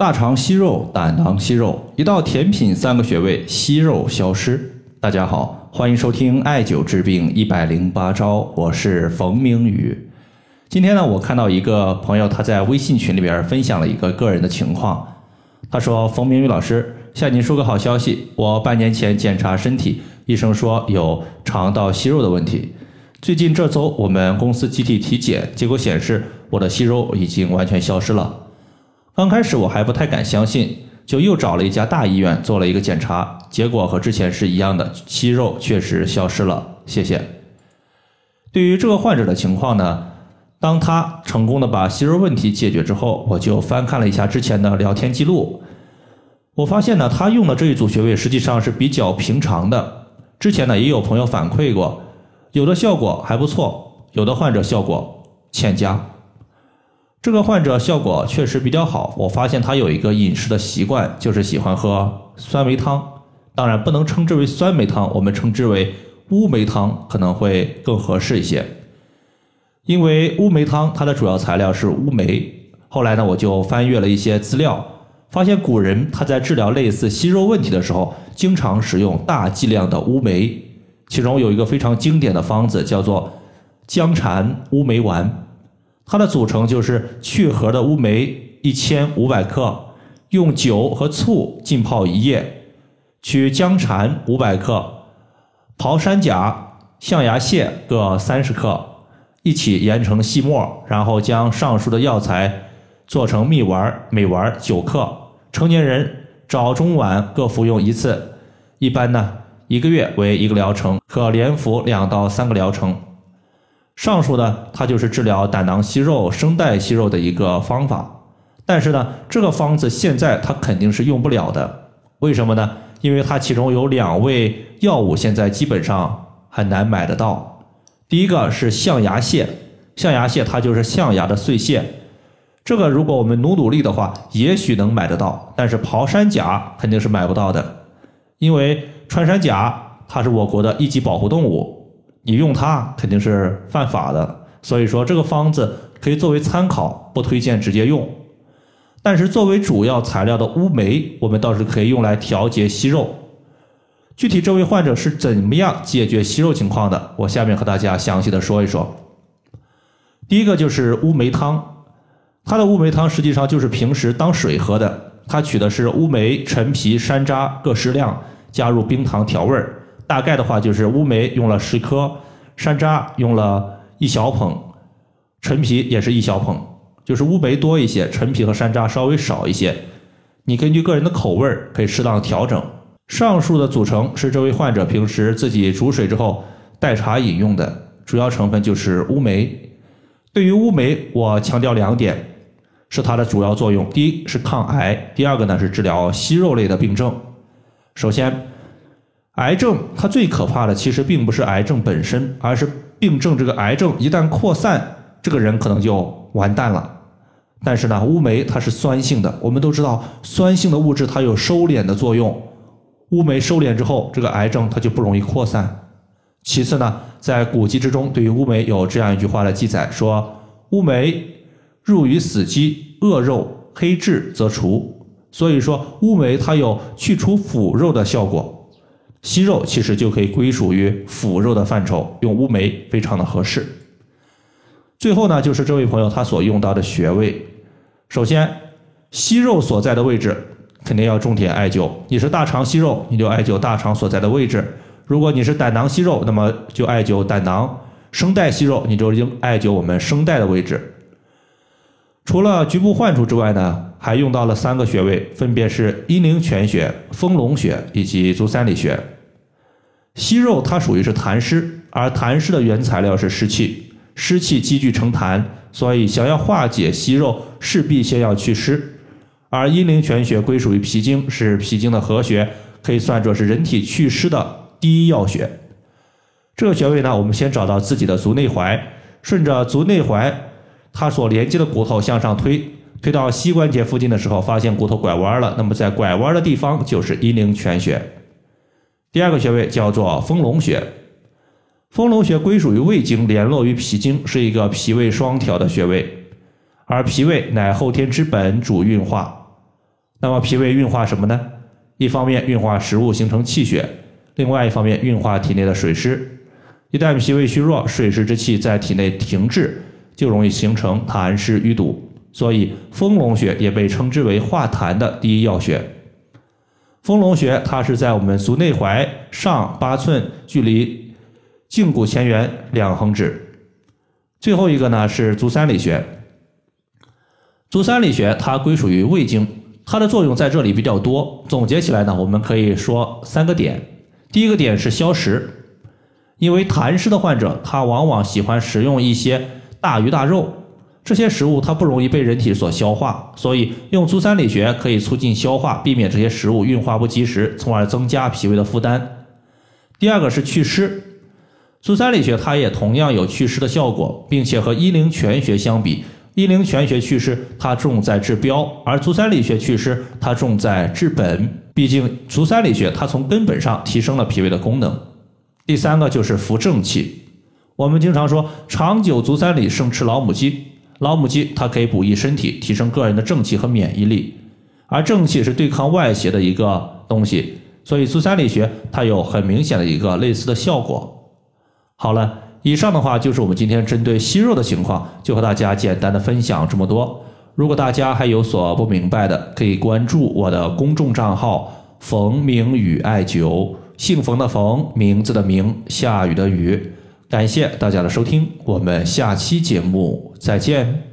大肠息肉、胆囊息肉，一道甜品三个穴位，息肉消失。大家好，欢迎收听艾灸治病一百零八招，我是冯明宇。今天呢，我看到一个朋友他在微信群里边分享了一个个人的情况。他说：“冯明宇老师，向您说个好消息，我半年前检查身体，医生说有肠道息肉的问题。最近这周我们公司集体体检，结果显示我的息肉已经完全消失了。”刚开始我还不太敢相信，就又找了一家大医院做了一个检查，结果和之前是一样的，息肉确实消失了。谢谢。对于这个患者的情况呢，当他成功的把息肉问题解决之后，我就翻看了一下之前的聊天记录，我发现呢，他用的这一组穴位实际上是比较平常的。之前呢，也有朋友反馈过，有的效果还不错，有的患者效果欠佳。这个患者效果确实比较好。我发现他有一个饮食的习惯，就是喜欢喝酸梅汤。当然不能称之为酸梅汤，我们称之为乌梅汤可能会更合适一些。因为乌梅汤它的主要材料是乌梅。后来呢，我就翻阅了一些资料，发现古人他在治疗类似息肉问题的时候，经常使用大剂量的乌梅。其中有一个非常经典的方子，叫做姜蝉乌梅丸。它的组成就是去核的乌梅一千五百克，用酒和醋浸泡一夜，取姜蝉五百克，刨山甲、象牙蟹各三十克，一起研成细末，然后将上述的药材做成蜜丸，每丸九克，成年人早中晚各服用一次。一般呢，一个月为一个疗程，可连服两到三个疗程。上述呢，它就是治疗胆囊息肉、声带息肉的一个方法，但是呢，这个方子现在它肯定是用不了的。为什么呢？因为它其中有两味药物现在基本上很难买得到。第一个是象牙蟹，象牙蟹它就是象牙的碎屑，这个如果我们努努力的话，也许能买得到。但是刨山甲肯定是买不到的，因为穿山甲它是我国的一级保护动物。你用它肯定是犯法的，所以说这个方子可以作为参考，不推荐直接用。但是作为主要材料的乌梅，我们倒是可以用来调节息肉。具体这位患者是怎么样解决息肉情况的？我下面和大家详细的说一说。第一个就是乌梅汤，它的乌梅汤实际上就是平时当水喝的，它取的是乌梅、陈皮、山楂各适量，加入冰糖调味儿。大概的话就是乌梅用了十颗，山楂用了一小捧，陈皮也是一小捧，就是乌梅多一些，陈皮和山楂稍微少一些。你根据个人的口味可以适当调整。上述的组成是这位患者平时自己煮水之后代茶饮用的，主要成分就是乌梅。对于乌梅，我强调两点是它的主要作用：第一是抗癌，第二个呢是治疗息肉类的病症。首先。癌症它最可怕的其实并不是癌症本身，而是病症这个癌症一旦扩散，这个人可能就完蛋了。但是呢，乌梅它是酸性的，我们都知道酸性的物质它有收敛的作用，乌梅收敛之后，这个癌症它就不容易扩散。其次呢，在古籍之中对于乌梅有这样一句话的记载，说乌梅入于死肌，恶肉黑痣则除。所以说乌梅它有去除腐肉的效果。息肉其实就可以归属于腐肉的范畴，用乌梅非常的合适。最后呢，就是这位朋友他所用到的穴位。首先，息肉所在的位置肯定要重点艾灸。你是大肠息肉，你就艾灸大肠所在的位置；如果你是胆囊息肉，那么就艾灸胆囊；声带息肉，你就应艾灸我们声带的位置。除了局部患处之外呢，还用到了三个穴位，分别是阴陵泉穴、丰隆穴以及足三里穴。息肉它属于是痰湿，而痰湿的原材料是湿气，湿气积聚成痰，所以想要化解息肉，势必先要祛湿。而阴陵泉穴归属于脾经，是脾经的合穴，可以算作是人体祛湿的第一要穴。这个穴位呢，我们先找到自己的足内踝，顺着足内踝。它所连接的骨头向上推，推到膝关节附近的时候，发现骨头拐弯了。那么在拐弯的地方就是阴陵泉穴。第二个穴位叫做丰隆穴，丰隆穴归属于胃经，联络于脾经，是一个脾胃双调的穴位。而脾胃乃后天之本，主运化。那么脾胃运化什么呢？一方面运化食物形成气血，另外一方面运化体内的水湿。一旦脾胃虚弱，水湿之气在体内停滞，就容易形成痰湿淤堵。所以丰隆穴也被称之为化痰的第一要穴。丰隆穴它是在我们足内踝上八寸，距离胫骨前缘两横指。最后一个呢是足三里穴。足三里穴它归属于胃经，它的作用在这里比较多。总结起来呢，我们可以说三个点。第一个点是消食，因为痰湿的患者他往往喜欢食用一些大鱼大肉。这些食物它不容易被人体所消化，所以用足三里穴可以促进消化，避免这些食物运化不及时，从而增加脾胃的负担。第二个是祛湿，足三里穴它也同样有祛湿的效果，并且和一陵泉穴相比，一陵泉穴祛湿它重在治标，而足三里穴祛湿它重在治本。毕竟足三里穴它从根本上提升了脾胃的功能。第三个就是扶正气，我们经常说长久足三里胜吃老母鸡。老母鸡它可以补益身体，提升个人的正气和免疫力，而正气是对抗外邪的一个东西，所以足三里穴它有很明显的一个类似的效果。好了，以上的话就是我们今天针对息肉的情况，就和大家简单的分享这么多。如果大家还有所不明白的，可以关注我的公众账号“冯明宇艾灸”，姓冯的冯，名字的名，下雨的雨。感谢大家的收听，我们下期节目再见。